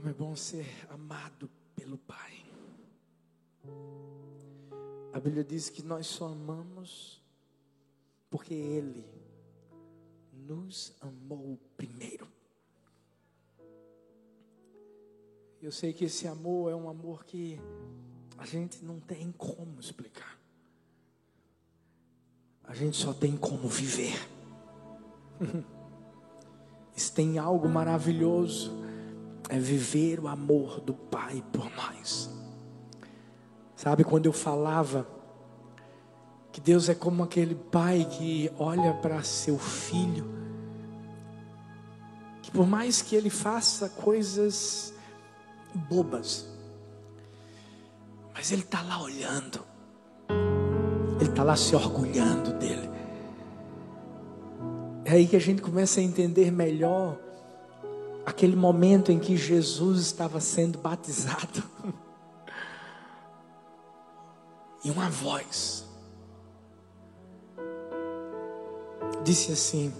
Como é bom ser amado pelo Pai. A Bíblia diz que nós só amamos porque Ele nos amou primeiro. Eu sei que esse amor é um amor que a gente não tem como explicar. A gente só tem como viver. Se tem algo maravilhoso, é viver o amor do Pai por nós. Sabe, quando eu falava que Deus é como aquele pai que olha para seu filho, que por mais que ele faça coisas bobas, mas ele está lá olhando, ele está lá se orgulhando dele. É aí que a gente começa a entender melhor aquele momento em que Jesus estava sendo batizado. E uma voz disse assim: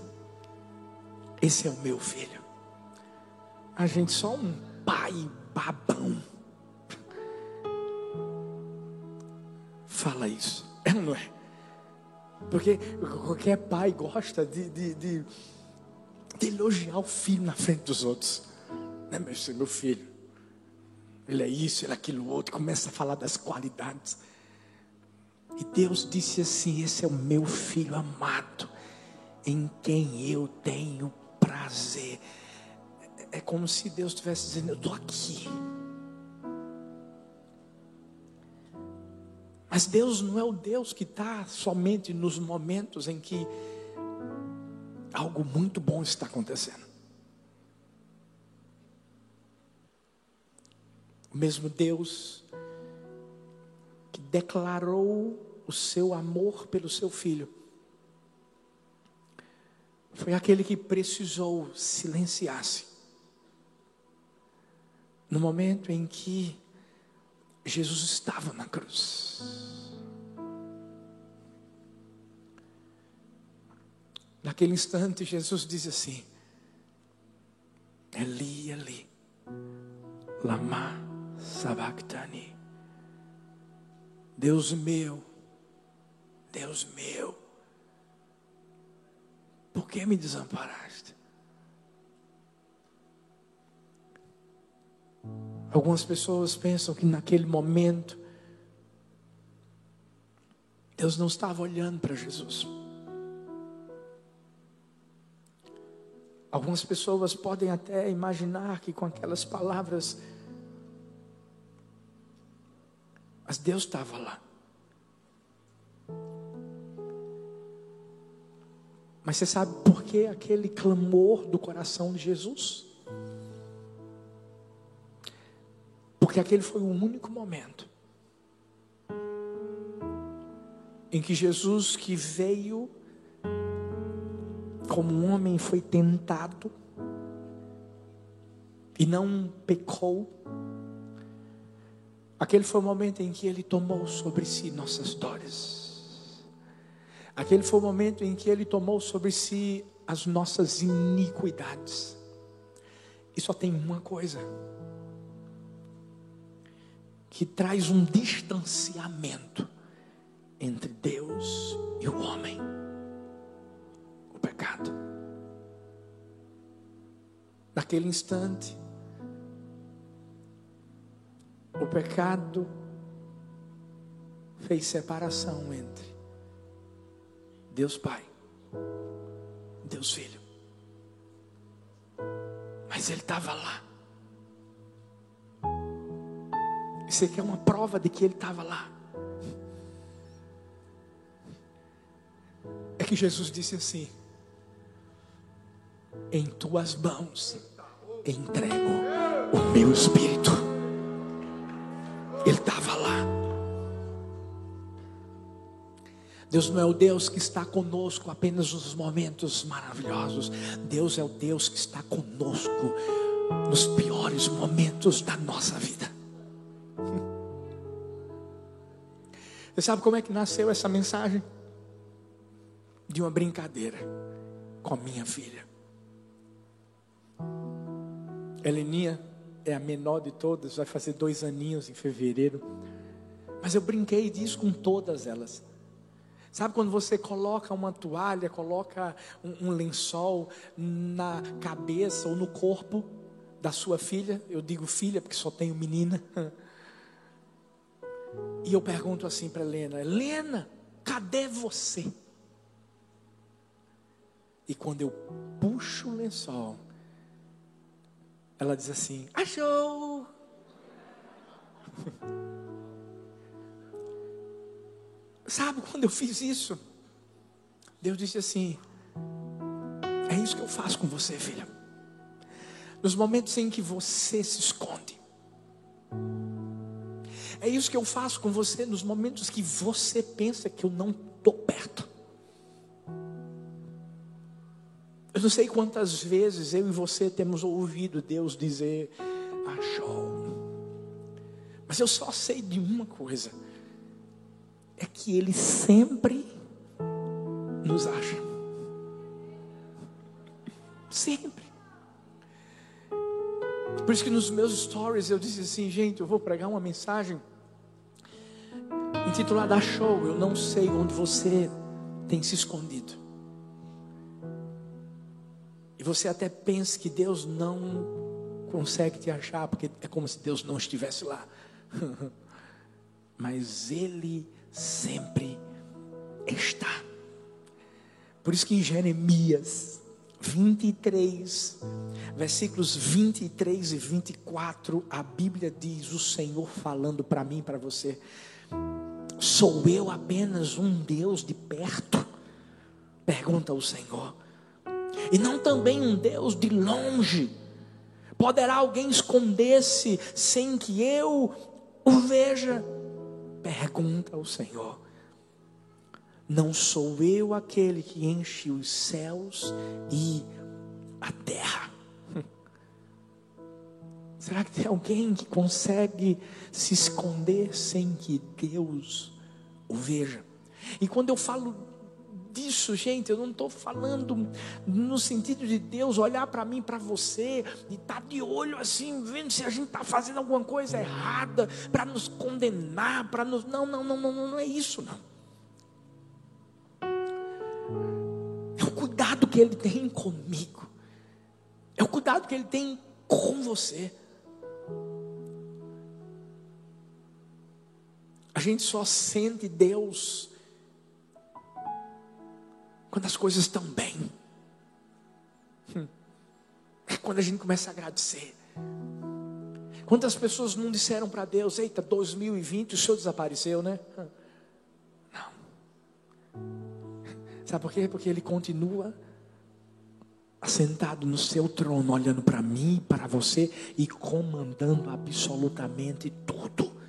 Esse é o meu filho. A gente só um pai babão. Fala isso. É ou não é? Porque qualquer pai gosta de, de, de, elogiar o filho na frente dos outros. Né, meu, meu filho? Ele é isso, ele é aquilo outro. Começa a falar das qualidades. E Deus disse assim: Esse é o meu filho amado, em quem eu tenho prazer. É como se Deus estivesse dizendo: Eu estou aqui. Mas Deus não é o Deus que está somente nos momentos em que algo muito bom está acontecendo. O mesmo Deus que declarou o seu amor pelo seu filho. Foi aquele que precisou silenciar-se. No momento em que Jesus estava na cruz. Naquele instante, Jesus diz assim: Eli, Eli, lama sabachthani. Deus meu, Deus meu, por que me desamparaste? Algumas pessoas pensam que naquele momento Deus não estava olhando para Jesus. Algumas pessoas podem até imaginar que com aquelas palavras, mas Deus estava lá. Mas você sabe por que aquele clamor do coração de Jesus? Porque aquele foi o único momento em que Jesus, que veio como um homem, foi tentado e não pecou. Aquele foi o momento em que ele tomou sobre si nossas dores. Aquele foi o momento em que ele tomou sobre si as nossas iniquidades. E só tem uma coisa que traz um distanciamento entre Deus e o homem: o pecado. Naquele instante, o pecado fez separação entre Deus Pai, Deus Filho. Mas ele estava lá. Isso aqui é uma prova de que ele estava lá. É que Jesus disse assim: Em tuas mãos entrego o meu espírito. Ele estava lá. Deus não é o Deus que está conosco apenas nos momentos maravilhosos. Deus é o Deus que está conosco nos piores momentos da nossa vida. Você sabe como é que nasceu essa mensagem? De uma brincadeira com a minha filha. Heleninha é a menor de todas, vai fazer dois aninhos em fevereiro. Mas eu brinquei disso com todas elas. Sabe quando você coloca uma toalha, coloca um, um, lençol na cabeça ou no corpo da sua filha? Eu digo filha porque só tenho menina. E eu pergunto assim para Helena: Helena, cadê você? E quando eu puxo o lençol, ela diz assim: Achou! Sabe quando eu fiz isso? Deus disse assim: É isso que eu faço com você, filha. Nos momentos em que você se esconde. É isso que eu faço com você nos momentos que você pensa que eu não estou perto. Eu não sei quantas vezes eu e você temos ouvido Deus dizer, achou. Mas eu só sei de uma coisa: é que Ele sempre nos acha. Sempre. Por isso que nos meus stories eu disse assim, gente, eu vou pregar uma mensagem intitulada Show. Eu não sei onde você tem se escondido. E você até pensa que Deus não consegue te achar, porque é como se Deus não estivesse lá. Mas Ele sempre está. Por isso que em Jeremias 23, versículos 23 e 24, a Bíblia diz: O Senhor falando para mim e para você, sou eu apenas um Deus de perto? Pergunta o Senhor e não também um Deus de longe. Poderá alguém esconder-se sem que eu o veja? Pergunta o Senhor. Não sou eu aquele que enche os céus e a terra? Será que tem alguém que consegue se esconder sem que Deus o veja? E quando eu falo disso, gente. Eu não estou falando no sentido de Deus olhar para mim, para você, e estar tá de olho assim, vendo se a gente está fazendo alguma coisa errada, para nos condenar, para nos. Não, não, não, não, não é isso, não. É o cuidado que Ele tem comigo, é o cuidado que Ele tem com você. A gente só sente Deus quando as coisas estão bem. Hum. É quando a gente começa a agradecer. Quantas pessoas não disseram para Deus: Eita, 2020 o Senhor desapareceu, né? Hum. Não. Sabe por quê? Porque Ele continua assentado no seu trono, olhando para mim, para você e comandando absolutamente tudo.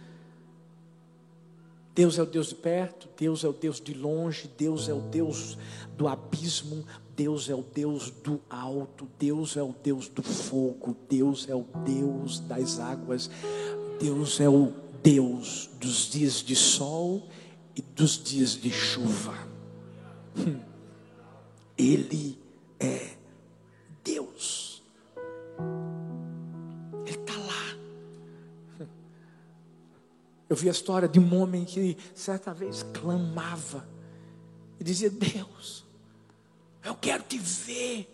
Deus é o Deus de perto, Deus é o Deus de longe, Deus é o Deus do abismo, Deus é o Deus do alto, Deus é o Deus do fogo, Deus é o Deus das águas, Deus é o Deus dos dias de sol e dos dias de chuva. Hum. Ele é Deus. Eu vi a história de um homem que certa vez clamava e dizia: Deus, eu quero te ver.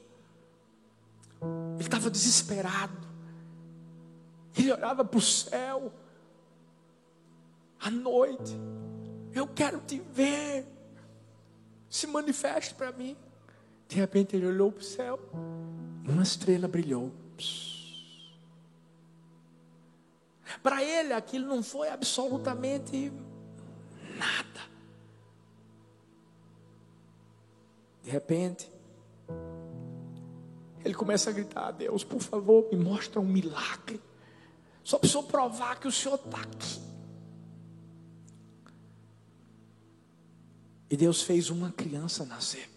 Ele estava desesperado. Ele olhava para o céu à noite. Eu quero te ver. Se manifeste para mim. De repente ele olhou para o céu. Uma estrela brilhou. Psst. Para ele aquilo não foi absolutamente nada. De repente, ele começa a gritar: Deus, por favor, me mostra um milagre. Só preciso provar que o Senhor está aqui. E Deus fez uma criança nascer.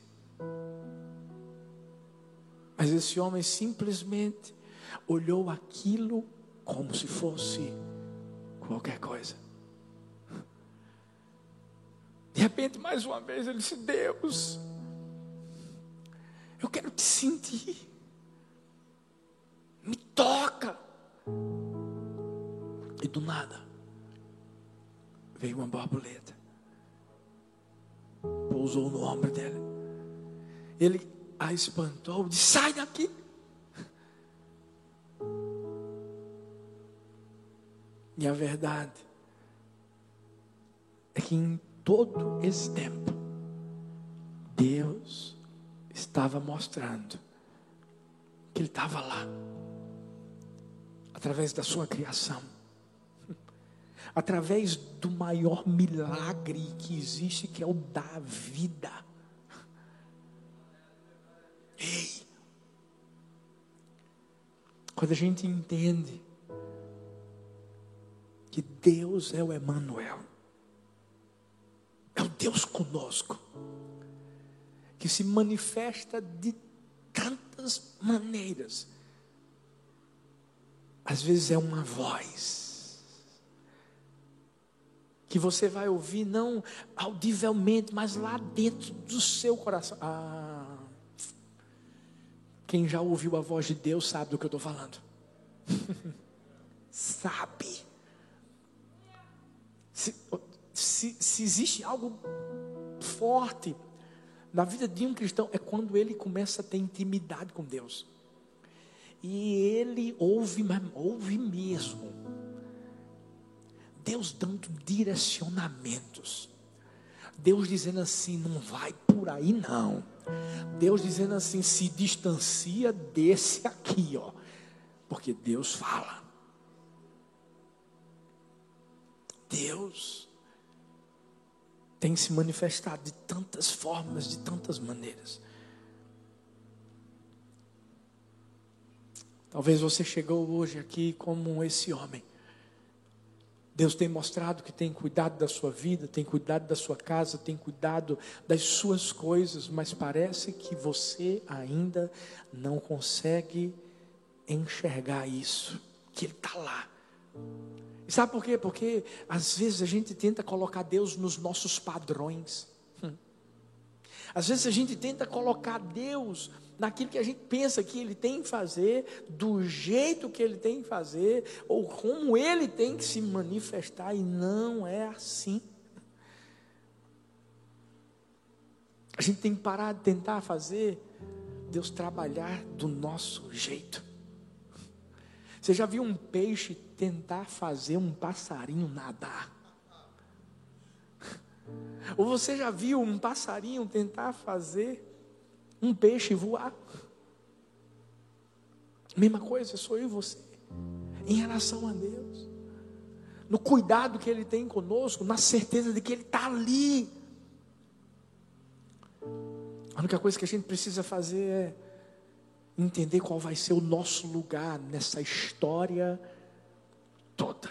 Mas esse homem simplesmente olhou aquilo como se fosse qualquer coisa. De repente, mais uma vez, ele disse: Deus, eu quero te sentir, me toca, E do nada, veio uma borboleta, pousou no ombro dele. Ele a espantou, disse: Sai daqui. E a verdade é que em todo esse tempo, Deus estava mostrando que Ele estava lá, através da sua criação, através do maior milagre que existe, que é o da vida. Ei! Quando a gente entende que Deus é o Emanuel, é o Deus conosco, que se manifesta de tantas maneiras. Às vezes é uma voz que você vai ouvir não audivelmente, mas lá dentro do seu coração. Ah, quem já ouviu a voz de Deus sabe do que eu estou falando. sabe. Se, se, se existe algo forte na vida de um cristão, é quando ele começa a ter intimidade com Deus. E ele ouve, ouve mesmo. Deus dando direcionamentos. Deus dizendo assim: não vai por aí não. Deus dizendo assim: se distancia desse aqui, ó. Porque Deus fala. Deus tem se manifestado de tantas formas, de tantas maneiras. Talvez você chegou hoje aqui como esse homem. Deus tem mostrado que tem cuidado da sua vida, tem cuidado da sua casa, tem cuidado das suas coisas, mas parece que você ainda não consegue enxergar isso, que Ele está lá e sabe por quê? Porque às vezes a gente tenta colocar Deus nos nossos padrões. Hum. Às vezes a gente tenta colocar Deus naquilo que a gente pensa que Ele tem que fazer, do jeito que Ele tem que fazer, ou como Ele tem que se manifestar, e não é assim. A gente tem que parar de tentar fazer Deus trabalhar do nosso jeito. Você já viu um peixe tentar fazer um passarinho nadar? Ou você já viu um passarinho tentar fazer um peixe voar? Mesma coisa, sou eu e você. Em relação a Deus. No cuidado que Ele tem conosco, na certeza de que Ele está ali. A única coisa que a gente precisa fazer é entender qual vai ser o nosso lugar nessa história toda.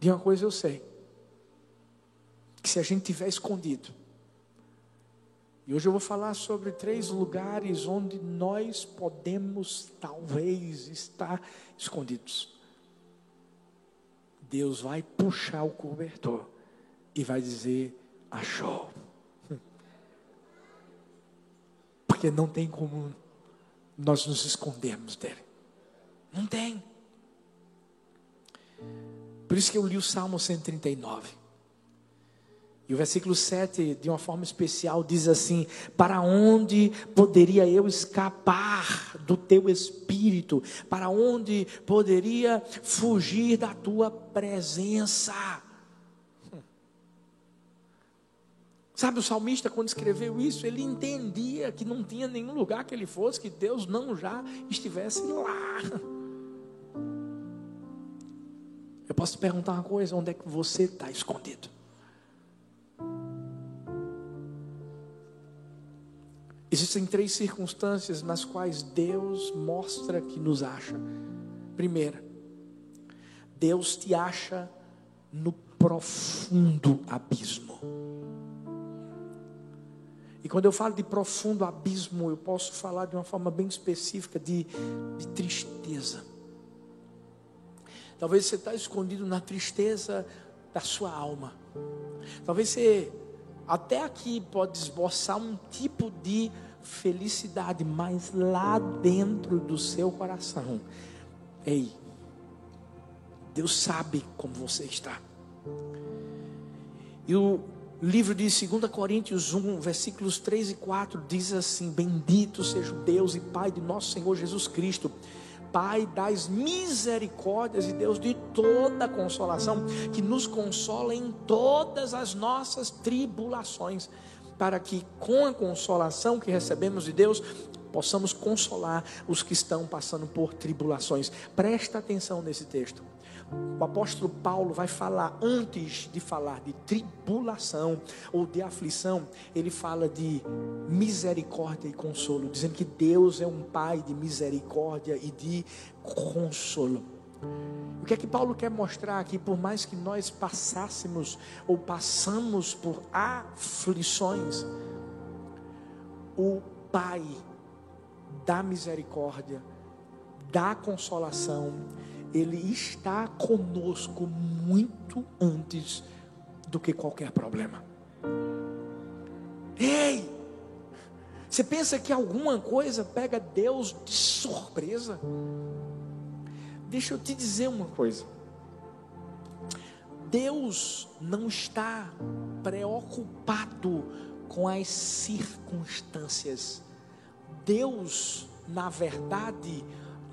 De uma coisa eu sei: que se a gente tiver escondido, e hoje eu vou falar sobre três lugares onde nós podemos talvez estar escondidos. Deus vai puxar o cobertor e vai dizer: achou. Porque não tem como nós nos escondermos dele. Não tem. Por isso que eu li o Salmo 139. E o versículo 7, de uma forma especial, diz assim: Para onde poderia eu escapar do teu espírito? Para onde poderia fugir da tua presença? Sabe, o salmista, quando escreveu isso, ele entendia que não tinha nenhum lugar que ele fosse, que Deus não já estivesse lá. Eu posso te perguntar uma coisa: onde é que você está escondido? Existem três circunstâncias nas quais Deus mostra que nos acha. Primeira, Deus te acha no profundo abismo. E quando eu falo de profundo abismo, eu posso falar de uma forma bem específica de, de tristeza. Talvez você está escondido na tristeza da sua alma. Talvez você até aqui pode esboçar um tipo de felicidade, mas lá dentro do seu coração, ei, Deus sabe como você está. E o livro de 2 Coríntios 1, versículos 3 e 4 diz assim: Bendito seja o Deus e Pai de nosso Senhor Jesus Cristo. Pai das misericórdias e Deus de toda consolação, que nos consola em todas as nossas tribulações, para que com a consolação que recebemos de Deus, possamos consolar os que estão passando por tribulações. Presta atenção nesse texto. O apóstolo Paulo vai falar, antes de falar de tribulação ou de aflição, ele fala de misericórdia e consolo, dizendo que Deus é um Pai de misericórdia e de consolo. O que é que Paulo quer mostrar aqui? Por mais que nós passássemos ou passamos por aflições, o Pai da misericórdia, da consolação, Ele está conosco muito antes do que qualquer problema. Ei! Você pensa que alguma coisa pega Deus de surpresa? Deixa eu te dizer uma coisa. Deus não está preocupado com as circunstâncias. Deus, na verdade,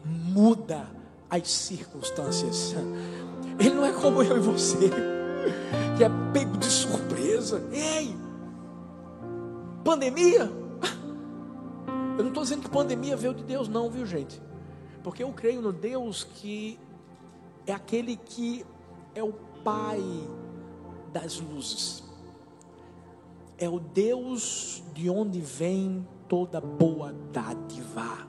muda as circunstâncias. Ele não é como eu e você, que é pego de surpresa. Ei, pandemia? Eu não estou dizendo que pandemia veio de Deus, não, viu gente? Porque eu creio no Deus que é aquele que é o Pai das luzes. É o Deus de onde vem toda boa dádiva.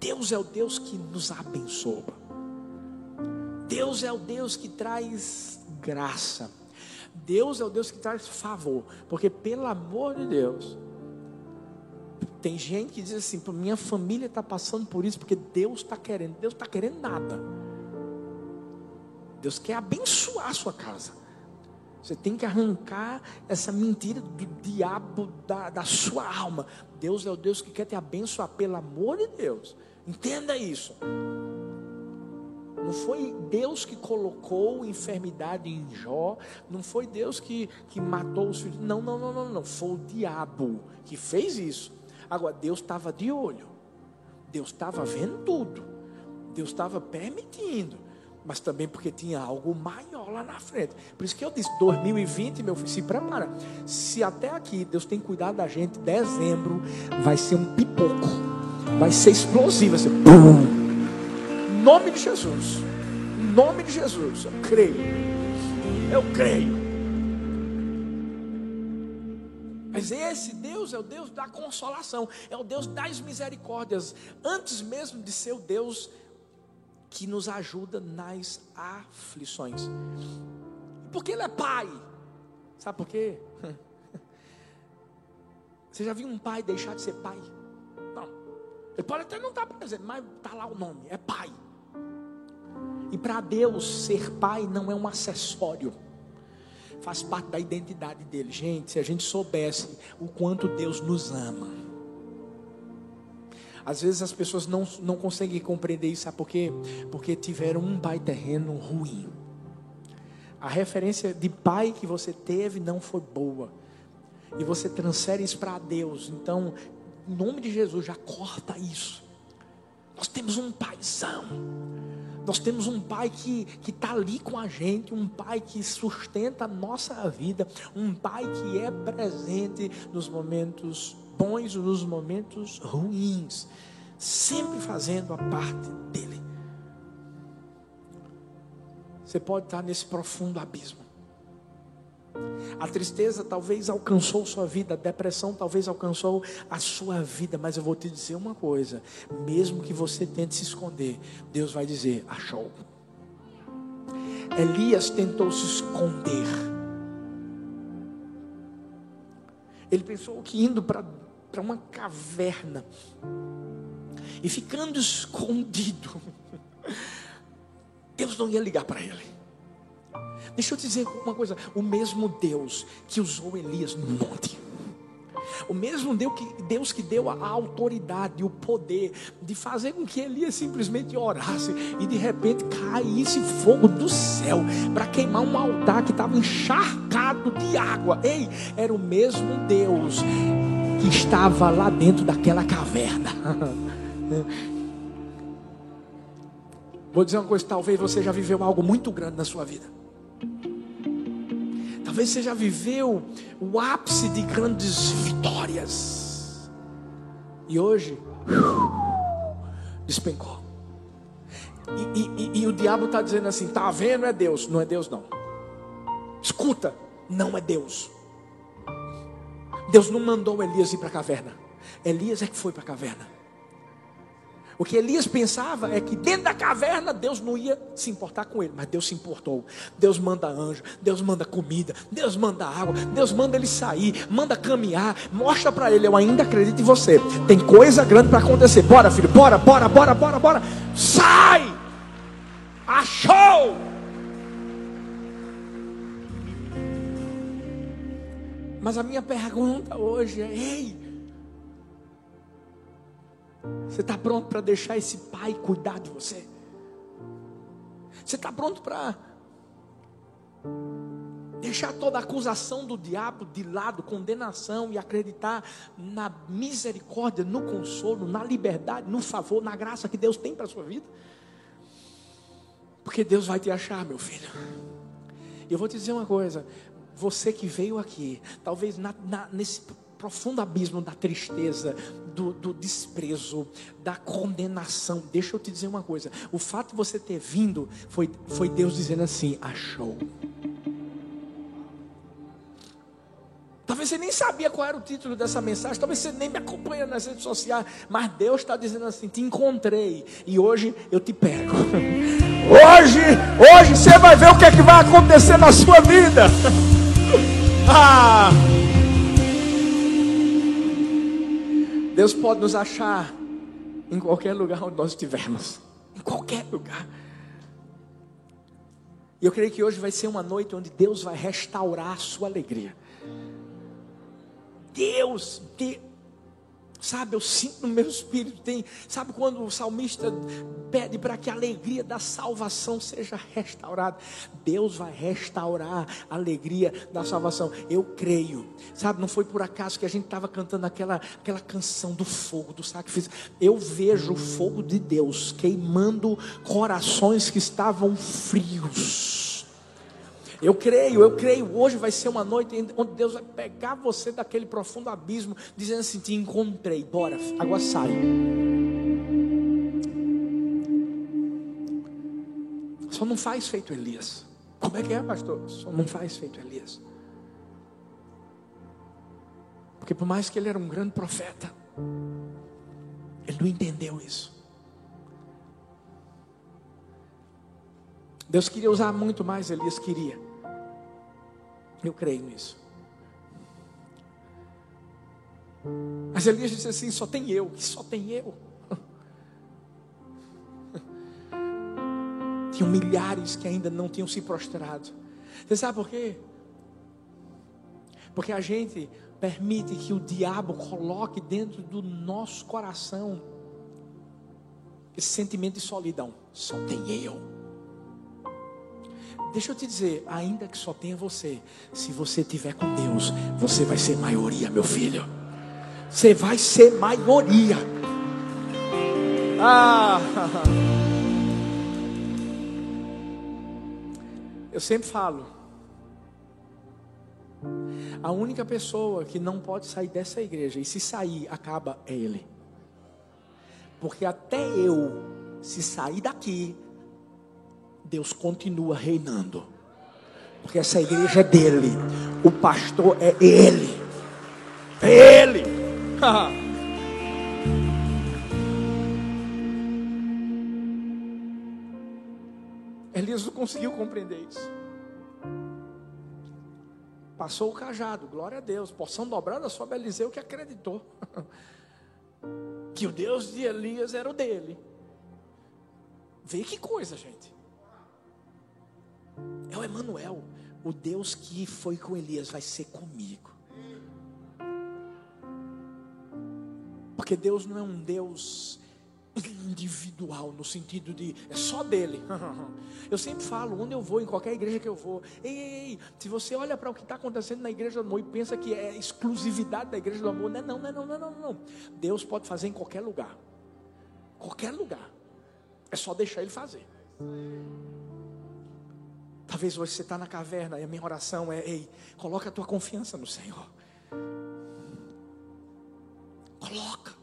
Deus é o Deus que nos abençoa. Deus é o Deus que traz graça. Deus é o Deus que traz favor. Porque, pelo amor de Deus, tem gente que diz assim: minha família está passando por isso porque Deus está querendo. Deus está querendo nada. Deus quer abençoar a sua casa. Você tem que arrancar essa mentira do diabo da, da sua alma. Deus é o Deus que quer te abençoar, pelo amor de Deus. Entenda isso. Não foi Deus que colocou enfermidade em Jó. Não foi Deus que, que matou os filhos. Não, não, não, não, não. Foi o diabo que fez isso. Agora, Deus estava de olho. Deus estava vendo tudo. Deus estava permitindo mas também porque tinha algo maior lá na frente. Por isso que eu disse: 2020, meu filho, se prepara. Se até aqui Deus tem cuidado da gente, dezembro vai ser um pipoco, vai ser explosivo, vai ser Em nome de Jesus, em nome de Jesus, eu creio, eu creio. Mas esse Deus é o Deus da consolação, é o Deus das misericórdias, antes mesmo de ser o Deus que nos ajuda nas aflições. Porque Ele é Pai. Sabe por quê? Você já viu um pai deixar de ser pai? Não. Ele pode até não estar presente, mas está lá o nome: é Pai. E para Deus, ser pai não é um acessório faz parte da identidade dele. Gente, se a gente soubesse o quanto Deus nos ama, às vezes as pessoas não, não conseguem compreender isso, sabe por quê? Porque tiveram um pai terreno ruim. A referência de pai que você teve não foi boa. E você transfere isso para Deus. Então, em nome de Jesus, já corta isso. Nós temos um paizão. Nós temos um pai que está ali com a gente, um pai que sustenta a nossa vida, um pai que é presente nos momentos bons nos momentos ruins, sempre fazendo a parte dele. Você pode estar nesse profundo abismo. A tristeza talvez alcançou sua vida, a depressão talvez alcançou a sua vida, mas eu vou te dizer uma coisa: mesmo que você tente se esconder, Deus vai dizer: achou. Elias tentou se esconder. Ele pensou que indo para para uma caverna e ficando escondido, Deus não ia ligar para ele. Deixa eu te dizer uma coisa: o mesmo Deus que usou Elias no monte, O mesmo Deus que, Deus que deu a autoridade, o poder de fazer com que Elias simplesmente orasse e de repente caísse fogo do céu para queimar um altar que estava encharcado de água. Ei, era o mesmo Deus que estava lá dentro daquela caverna. Vou dizer uma coisa: talvez você já viveu algo muito grande na sua vida. Talvez você já viveu o ápice de grandes vitórias. E hoje, despencou. E, e, e, e o diabo está dizendo assim: está vendo? É Deus. Não é Deus, não. Escuta, não é Deus. Deus não mandou Elias ir para a caverna. Elias é que foi para a caverna. O que Elias pensava é que dentro da caverna Deus não ia se importar com ele, mas Deus se importou. Deus manda anjo, Deus manda comida, Deus manda água, Deus manda ele sair, manda caminhar, mostra para ele: Eu ainda acredito em você. Tem coisa grande para acontecer. Bora, filho, bora, bora, bora, bora, bora. Sai! Mas a minha pergunta hoje é: ei, você está pronto para deixar esse pai cuidar de você? Você está pronto para deixar toda acusação do diabo de lado, condenação e acreditar na misericórdia, no consolo, na liberdade, no favor, na graça que Deus tem para a sua vida? Porque Deus vai te achar, meu filho. E eu vou te dizer uma coisa: você que veio aqui, talvez na, na, nesse profundo abismo da tristeza, do, do, desprezo, da condenação. Deixa eu te dizer uma coisa: o fato de você ter vindo foi, foi Deus dizendo assim: achou. Talvez você nem sabia qual era o título dessa mensagem, talvez você nem me acompanha nas redes sociais, mas Deus está dizendo assim: te encontrei e hoje eu te pego. Hoje, hoje você vai ver o que é que vai acontecer na sua vida. Ah! Deus pode nos achar em qualquer lugar onde nós estivermos. Em qualquer lugar. E eu creio que hoje vai ser uma noite onde Deus vai restaurar a sua alegria. Deus, Deus Sabe, eu sinto no meu espírito, tem, sabe quando o salmista pede para que a alegria da salvação seja restaurada? Deus vai restaurar a alegria da salvação. Eu creio. Sabe, não foi por acaso que a gente estava cantando aquela, aquela canção do fogo, do sacrifício. Eu vejo o fogo de Deus queimando corações que estavam frios eu creio, eu creio. Hoje vai ser uma noite onde Deus vai pegar você daquele profundo abismo, dizendo assim: Te encontrei, bora, água sai. Só não faz feito Elias. Como é que é, pastor? Só não faz feito Elias. Porque por mais que ele era um grande profeta, ele não entendeu isso. Deus queria usar muito mais, Elias queria. Eu creio nisso. Mas Elias disse assim: só tem eu, só tem eu. Tinham milhares que ainda não tinham se prostrado. Você sabe por quê? Porque a gente permite que o diabo coloque dentro do nosso coração esse sentimento de solidão. Só tem eu. Deixa eu te dizer, ainda que só tenha você, se você tiver com Deus, você vai ser maioria, meu filho. Você vai ser maioria. Ah. Eu sempre falo. A única pessoa que não pode sair dessa igreja, e se sair, acaba, é ele. Porque até eu, se sair daqui, Deus continua reinando. Porque essa igreja é dele. O pastor é ele. É ele. Elias não conseguiu compreender isso. Passou o cajado, glória a Deus. Porção dobrada sobre Eliseu que acreditou. que o Deus de Elias era o dele. Vê que coisa, gente. É o Emanuel, o Deus que foi com Elias vai ser comigo. Porque Deus não é um Deus individual, no sentido de é só dele. Eu sempre falo, onde eu vou, em qualquer igreja que eu vou, ei, ei, ei se você olha para o que está acontecendo na igreja do amor e pensa que é exclusividade da igreja do amor, não é não, não é não, não, é não, não. Deus pode fazer em qualquer lugar. Qualquer lugar. É só deixar ele fazer. Talvez hoje você está na caverna e a minha oração é: ei, coloca a tua confiança no Senhor. Coloca.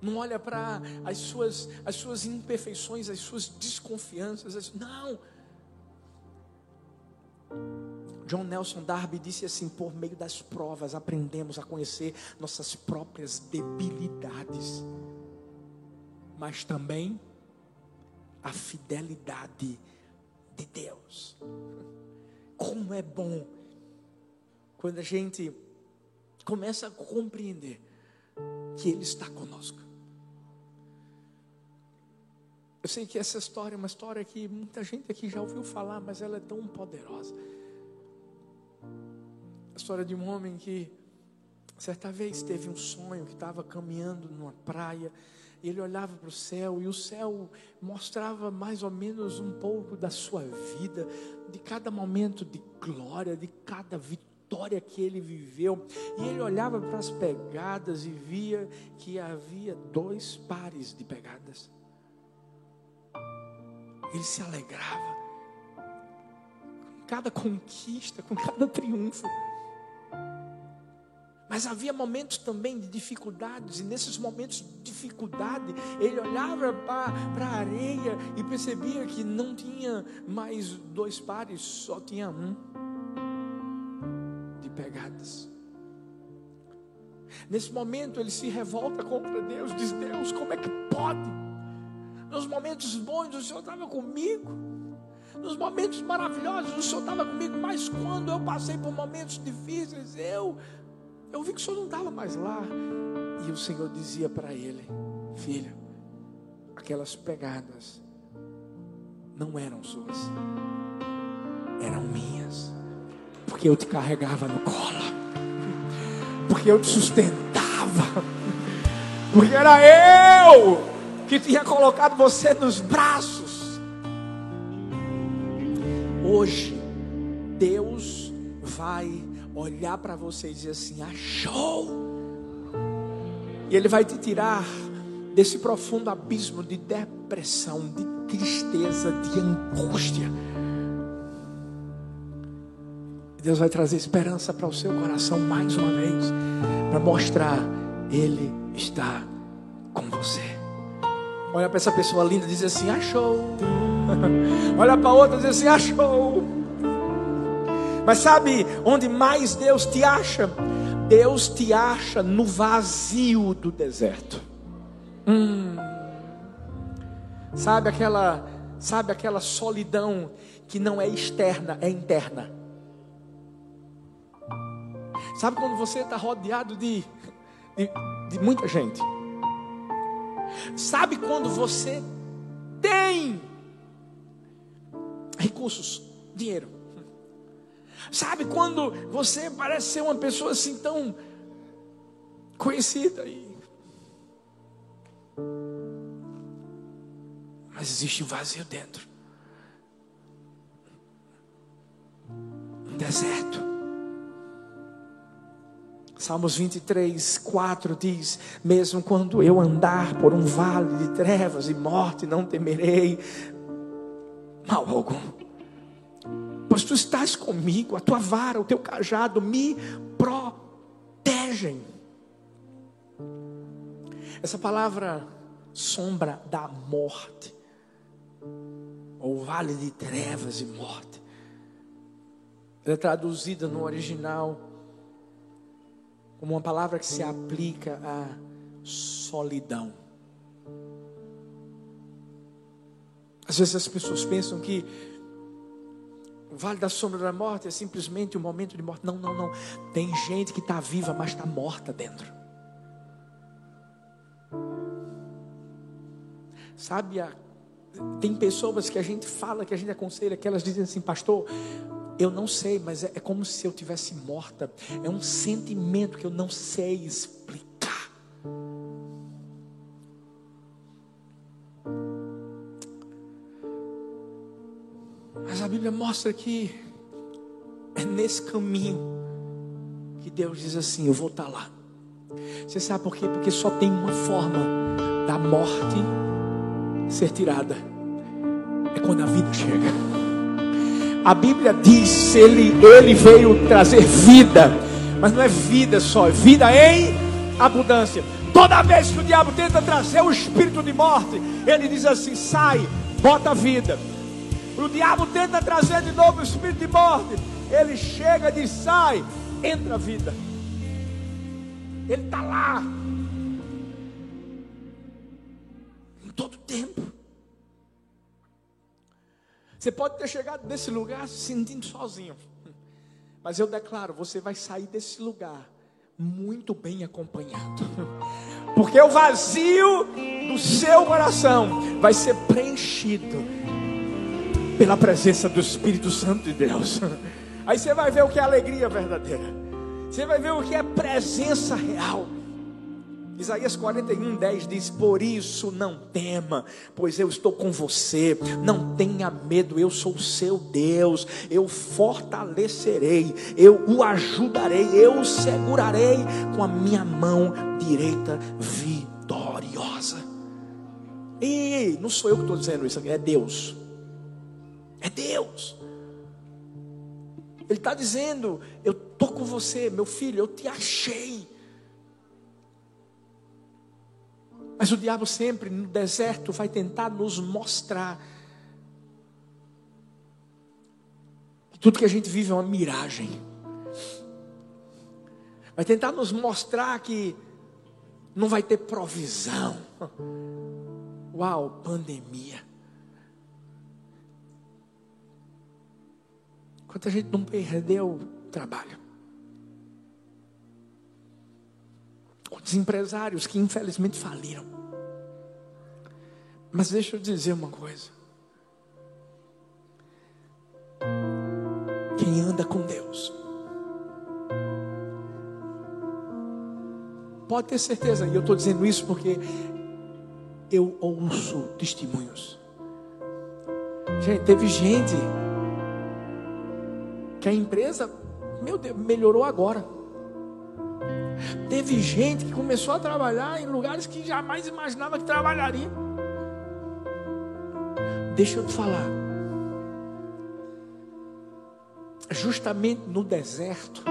Não olha para as suas, as suas imperfeições, as suas desconfianças. As... Não. John Nelson Darby disse assim: por meio das provas aprendemos a conhecer nossas próprias debilidades, mas também a fidelidade de Deus. Como é bom quando a gente começa a compreender que Ele está conosco. Eu sei que essa história é uma história que muita gente aqui já ouviu falar, mas ela é tão poderosa. A história de um homem que certa vez teve um sonho que estava caminhando numa praia ele olhava para o céu e o céu mostrava mais ou menos um pouco da sua vida, de cada momento de glória, de cada vitória que ele viveu. E ele olhava para as pegadas e via que havia dois pares de pegadas. Ele se alegrava com cada conquista, com cada triunfo. Mas havia momentos também de dificuldades, e nesses momentos de dificuldade, ele olhava para a areia e percebia que não tinha mais dois pares, só tinha um de pegadas. Nesse momento ele se revolta contra Deus, diz: Deus, como é que pode? Nos momentos bons o Senhor estava comigo, nos momentos maravilhosos o Senhor estava comigo, mas quando eu passei por momentos difíceis, eu eu vi que o senhor não estava mais lá. E o Senhor dizia para ele: Filho, aquelas pegadas não eram suas, eram minhas. Porque eu te carregava no colo, porque eu te sustentava, porque era eu que tinha colocado você nos braços. Hoje, Deus vai olhar para você e dizer assim: achou. E Ele vai te tirar desse profundo abismo de depressão, de tristeza, de angústia. Deus vai trazer esperança para o seu coração mais uma vez, para mostrar Ele está com você. Olha para essa pessoa linda e diz assim: achou. Olha para outra e diz assim: achou. Mas sabe onde mais Deus te acha? Deus te acha no vazio do deserto. Hum. Sabe aquela, sabe aquela solidão que não é externa, é interna. Sabe quando você está rodeado de, de, de muita gente? Sabe quando você tem recursos, dinheiro? Sabe quando você parece ser uma pessoa assim tão conhecida aí. Mas existe um vazio dentro. Um deserto. Salmos 23, 4 diz: Mesmo quando eu andar por um vale de trevas e morte, não temerei mal algum pois tu estás comigo, a tua vara, o teu cajado me protegem. Essa palavra sombra da morte, ou vale de trevas e morte, ela é traduzida no original como uma palavra que se aplica à solidão. Às vezes as pessoas pensam que o vale da sombra da morte é simplesmente um momento de morte. Não, não, não. Tem gente que está viva, mas está morta dentro. Sabe, tem pessoas que a gente fala, que a gente aconselha, que elas dizem assim, pastor, Eu não sei, mas é, é como se eu tivesse morta. É um sentimento que eu não sei explicar. A Bíblia mostra que é nesse caminho que Deus diz assim: Eu vou estar lá. Você sabe por quê? Porque só tem uma forma da morte ser tirada: é quando a vida chega. A Bíblia diz: ele, ele veio trazer vida, mas não é vida só, é vida em abundância. Toda vez que o diabo tenta trazer o espírito de morte, ele diz assim: sai, bota a vida. O diabo tenta trazer de novo o espírito de morte, ele chega e sai, entra a vida. Ele está lá. Em todo tempo. Você pode ter chegado nesse lugar se sentindo sozinho. Mas eu declaro, você vai sair desse lugar muito bem acompanhado. Porque o vazio do seu coração vai ser preenchido pela presença do Espírito Santo de Deus. Aí você vai ver o que é alegria verdadeira. Você vai ver o que é presença real. Isaías 41, 10 diz: Por isso não tema, pois eu estou com você. Não tenha medo, eu sou seu Deus. Eu fortalecerei, eu o ajudarei, eu o segurarei com a minha mão direita vitoriosa. E não sou eu que estou dizendo isso, é Deus. É Deus. Ele está dizendo: Eu estou com você, meu filho, eu te achei. Mas o diabo sempre no deserto vai tentar nos mostrar que tudo que a gente vive é uma miragem. Vai tentar nos mostrar que não vai ter provisão. Uau, pandemia. Quanta gente não perdeu trabalho? Quantos empresários que infelizmente faliram? Mas deixa eu dizer uma coisa. Quem anda com Deus, pode ter certeza, e eu estou dizendo isso porque eu ouço testemunhos. Gente, teve gente que a empresa, meu Deus, melhorou agora. Teve gente que começou a trabalhar em lugares que jamais imaginava que trabalharia. Deixa eu te falar. Justamente no deserto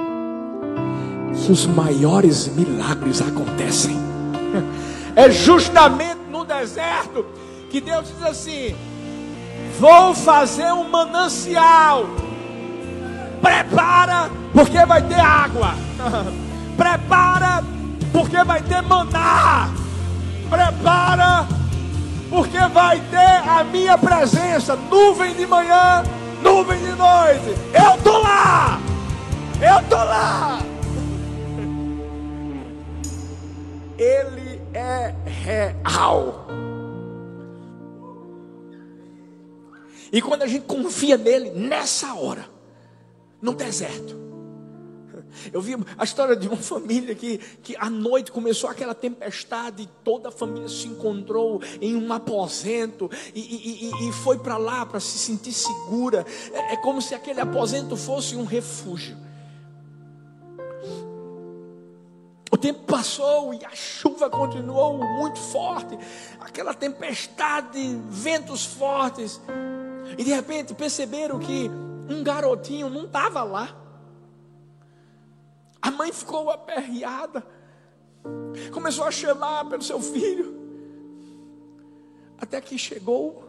que os maiores milagres acontecem. É justamente no deserto que Deus diz assim: Vou fazer um manancial Prepara, porque vai ter água. Prepara, porque vai ter maná. Prepara, porque vai ter a minha presença. Nuvem de manhã, nuvem de noite. Eu tô lá. Eu tô lá. Ele é real. E quando a gente confia nele, nessa hora, no deserto. Eu vi a história de uma família que, que à noite começou aquela tempestade, e toda a família se encontrou em um aposento e, e, e foi para lá para se sentir segura. É, é como se aquele aposento fosse um refúgio. O tempo passou e a chuva continuou muito forte, aquela tempestade, ventos fortes, e de repente perceberam que um garotinho não estava lá. A mãe ficou aperreada, começou a chamar pelo seu filho, até que chegou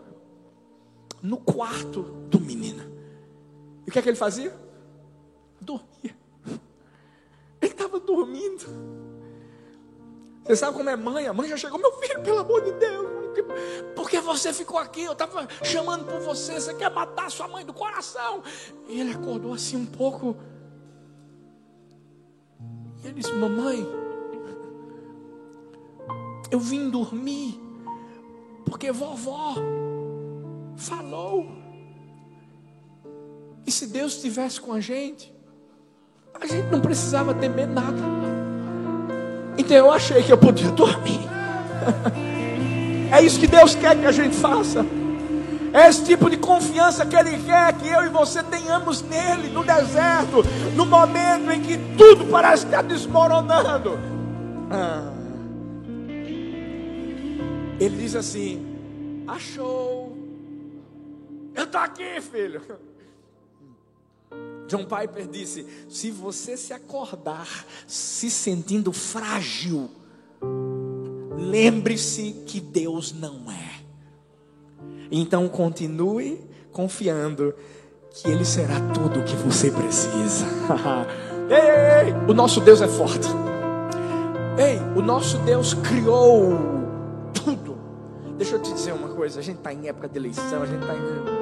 no quarto do menino. E o que é que ele fazia? Dormia. Ele estava dormindo. Você sabe como é mãe? A mãe já chegou, meu filho, pelo amor de Deus. Por que você ficou aqui? Eu estava chamando por você. Você quer matar sua mãe do coração? E ele acordou assim um pouco. E ele disse: Mamãe, eu vim dormir porque vovó falou. E se Deus estivesse com a gente, a gente não precisava temer nada. Então eu achei que eu podia dormir. É isso que Deus quer que a gente faça. É esse tipo de confiança que Ele quer que eu e você tenhamos nele, no deserto, no momento em que tudo parece estar desmoronando. Ah. Ele diz assim: Achou, eu estou aqui, filho. John Piper disse: se você se acordar se sentindo frágil, lembre-se que Deus não é. Então continue confiando que Ele será tudo o que você precisa. ei, ei, ei, o nosso Deus é forte. Ei, o nosso Deus criou tudo. Deixa eu te dizer uma coisa: a gente está em época de eleição, a gente está em.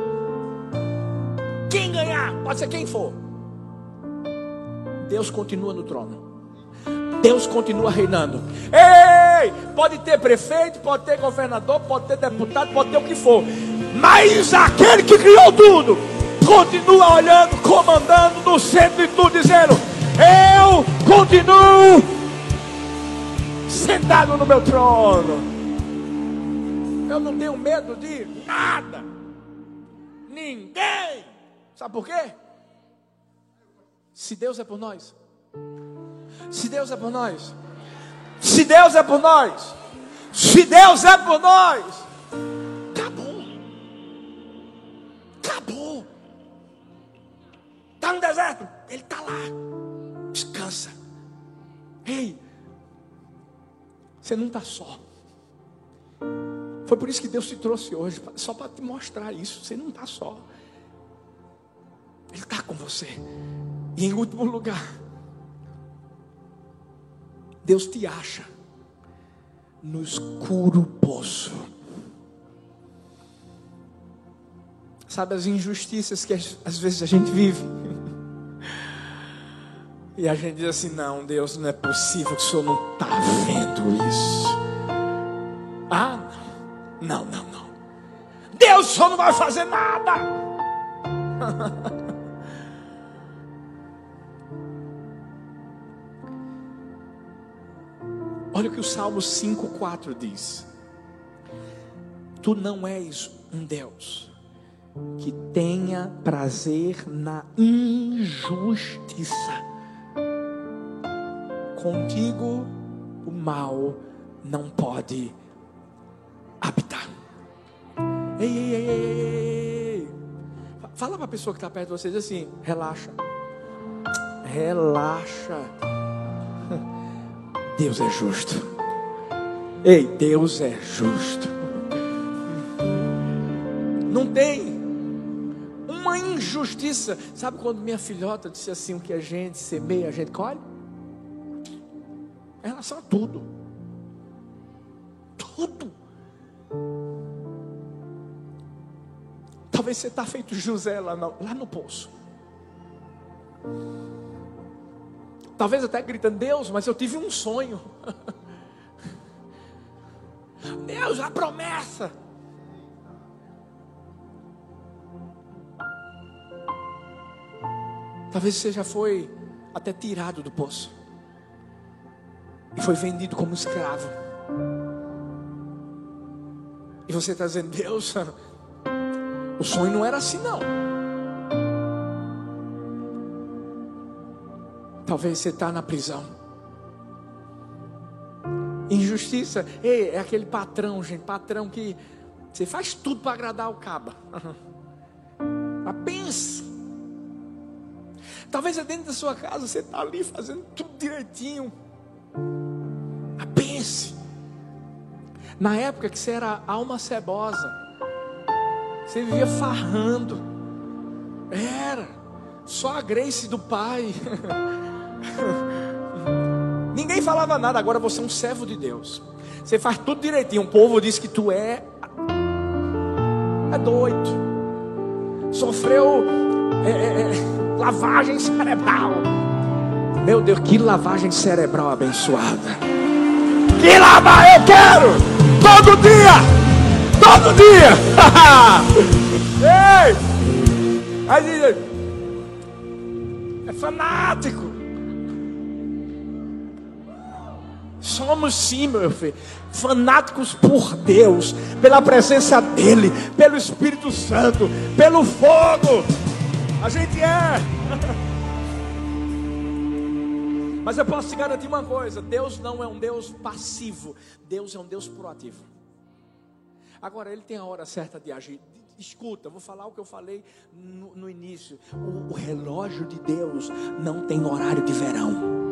Quem ganhar, pode ser quem for. Deus continua no trono. Deus continua reinando. Ei, pode ter prefeito, pode ter governador, pode ter deputado, pode ter o que for. Mas aquele que criou tudo continua olhando, comandando no centro de tudo, dizendo: Eu continuo sentado no meu trono. Eu não tenho medo de nada. Ninguém. Sabe por quê? Se Deus é por nós. Se Deus é por nós. Se Deus é por nós. Se Deus é por nós. Acabou. Acabou. Está no deserto. Ele está lá. Descansa. Ei. Você não está só. Foi por isso que Deus te trouxe hoje. Só para te mostrar isso. Você não está só. Ele está com você. E em último lugar, Deus te acha no escuro poço. Sabe as injustiças que às vezes a gente vive? E a gente diz assim: não, Deus, não é possível que o Senhor não está vendo isso. Ah, não, não, não. Deus, Senhor não vai fazer nada. Olha o que o Salmo 5,4 diz: Tu não és um Deus que tenha prazer na injustiça. Contigo o mal não pode habitar. Ei, ei, ei, ei, ei. Fala para a pessoa que está perto de vocês assim: relaxa, relaxa. Deus é justo. Ei, Deus é justo. Não tem uma injustiça. Sabe quando minha filhota disse assim: o que a gente semeia, a gente colhe? Em relação a tudo. Tudo. Talvez você está feito José lá no, lá no poço. Talvez até gritando, Deus, mas eu tive um sonho. Deus, a promessa. Talvez você já foi até tirado do poço e foi vendido como escravo. E você está dizendo, Deus, o sonho não era assim não. Talvez você está na prisão. Injustiça, Ei, é aquele patrão, gente, patrão que você faz tudo para agradar o caba. Mas pense. Talvez é dentro da sua casa, você está ali fazendo tudo direitinho. Mas pense. Na época que você era alma cebosa, você vivia farrando. Era. Só a grace do pai. Ninguém falava nada, agora você é um servo de Deus. Você faz tudo direitinho. O povo diz que tu é é doido. Sofreu é, é, é, lavagem cerebral. Meu Deus, que lavagem cerebral abençoada. Que lavagem eu quero todo dia. Todo dia. Ei! Aí fanático. Somos sim, meu filho, fanáticos por Deus, pela presença dEle, pelo Espírito Santo, pelo fogo. A gente é. Mas eu posso te garantir uma coisa: Deus não é um Deus passivo, Deus é um Deus proativo. Agora, Ele tem a hora certa de agir. Escuta, vou falar o que eu falei no, no início. O, o relógio de Deus não tem horário de verão.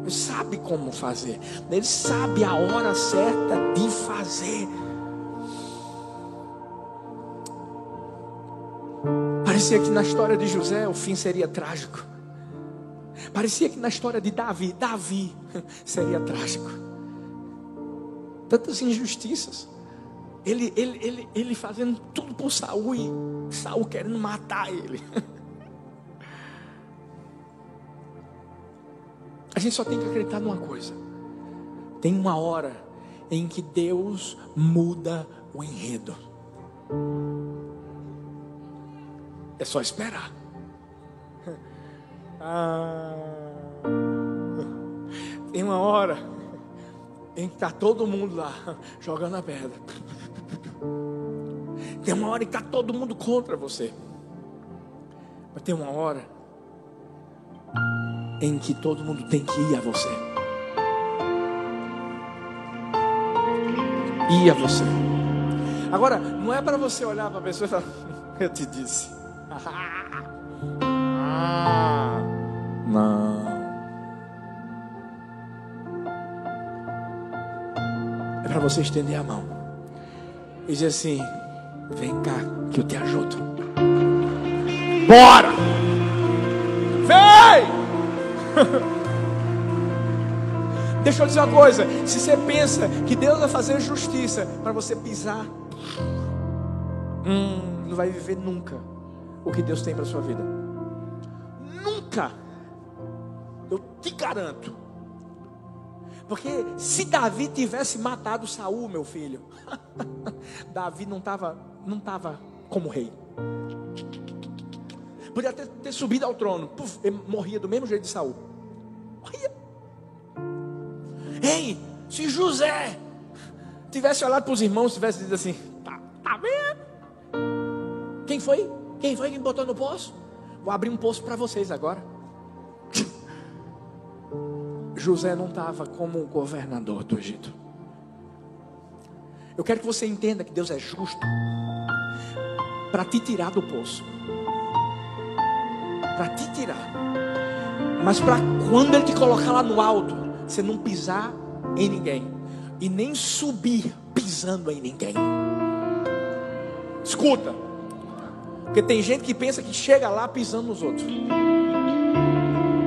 Ele sabe como fazer. Ele sabe a hora certa de fazer. Parecia que na história de José o fim seria trágico. Parecia que na história de Davi, Davi seria trágico. Tantas injustiças. Ele, ele, ele, ele fazendo tudo por Saul e Saul querendo matar ele. A gente só tem que acreditar numa coisa. Tem uma hora em que Deus muda o enredo. É só esperar. Ah, tem uma hora em que está todo mundo lá jogando a pedra. Tem uma hora em que está todo mundo contra você. Mas tem uma hora em que todo mundo tem que ir a você. Ir a você. Agora, não é para você olhar para a pessoa e falar, eu te disse. ah, não. É para você estender a mão e dizer assim: vem cá que eu te ajudo. Bora! Vem! Deixa eu dizer uma coisa: se você pensa que Deus vai fazer justiça para você pisar, hum, não vai viver nunca o que Deus tem para sua vida. Nunca. Eu te garanto. Porque se Davi tivesse matado Saul, meu filho, Davi não estava não tava como rei. Podia ter, ter subido ao trono. Puf, morria do mesmo jeito de Saul. Se José tivesse olhado para os irmãos, tivesse dito assim: tá, tá vendo? Quem foi? Quem foi que me botou no poço? Vou abrir um poço para vocês agora. José não estava como governador do Egito. Eu quero que você entenda que Deus é justo para te tirar do poço para te tirar. Mas para quando ele te colocar lá no alto, você não pisar em ninguém e nem subir pisando em ninguém. Escuta, porque tem gente que pensa que chega lá pisando nos outros.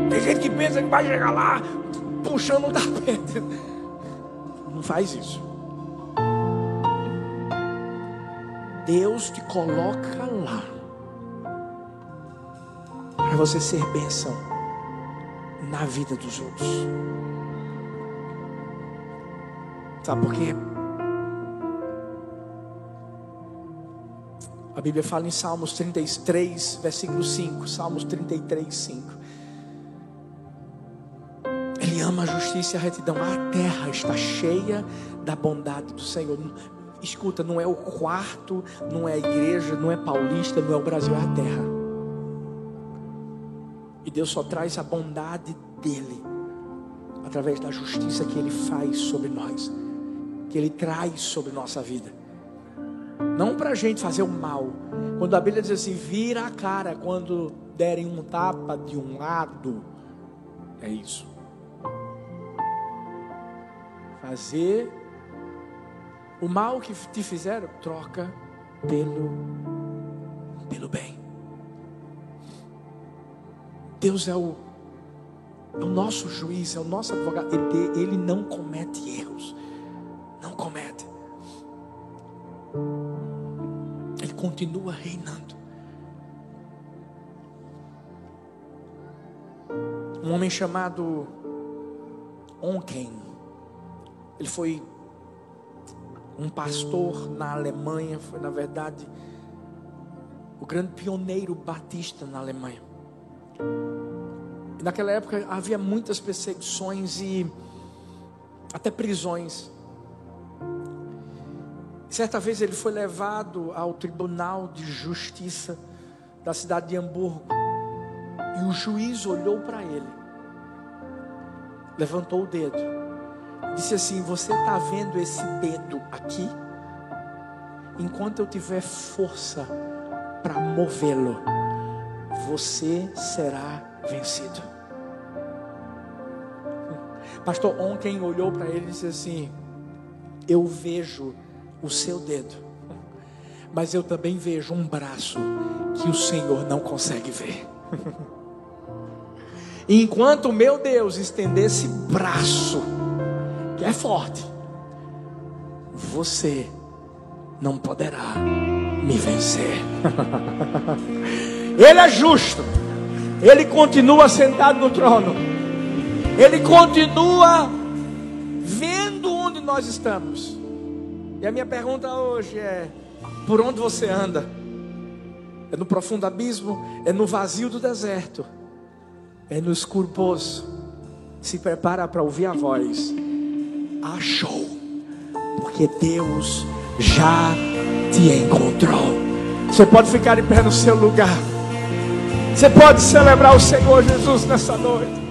Tem gente que pensa que vai chegar lá puxando o tapete. Não faz isso. Deus te coloca lá para você ser bênção na vida dos outros. Sabe por quê? A Bíblia fala em Salmos 33, versículo 5. Salmos 33, 5. Ele ama a justiça e a retidão. A terra está cheia da bondade do Senhor. Escuta, não é o quarto, não é a igreja, não é paulista, não é o Brasil, é a terra. E Deus só traz a bondade dEle através da justiça que Ele faz sobre nós, que Ele traz sobre nossa vida. Não para a gente fazer o mal. Quando a Bíblia diz assim, vira a cara quando derem um tapa de um lado, é isso. Fazer o mal que te fizeram, troca pelo, pelo bem. Deus é o, é o nosso juiz, é o nosso advogado. Ele, ele não comete erros. Não comete. Ele continua reinando. Um homem chamado Onken. Ele foi um pastor na Alemanha, foi na verdade o grande pioneiro batista na Alemanha. Naquela época havia muitas perseguições e até prisões. Certa vez ele foi levado ao Tribunal de Justiça da cidade de Hamburgo. E o juiz olhou para ele, levantou o dedo, disse assim: Você está vendo esse dedo aqui? Enquanto eu tiver força para movê-lo, você será vencido. Pastor ontem olhou para ele e disse assim: Eu vejo o seu dedo, mas eu também vejo um braço que o Senhor não consegue ver. Enquanto meu Deus estender esse braço, que é forte, você não poderá me vencer. Ele é justo, ele continua sentado no trono, ele continua vendo onde nós estamos. E a minha pergunta hoje é: por onde você anda? É no profundo abismo? É no vazio do deserto? É no escuro poço? Se prepara para ouvir a voz. Achou, porque Deus já te encontrou. Você pode ficar em pé no seu lugar. Você pode celebrar o Senhor Jesus nessa noite.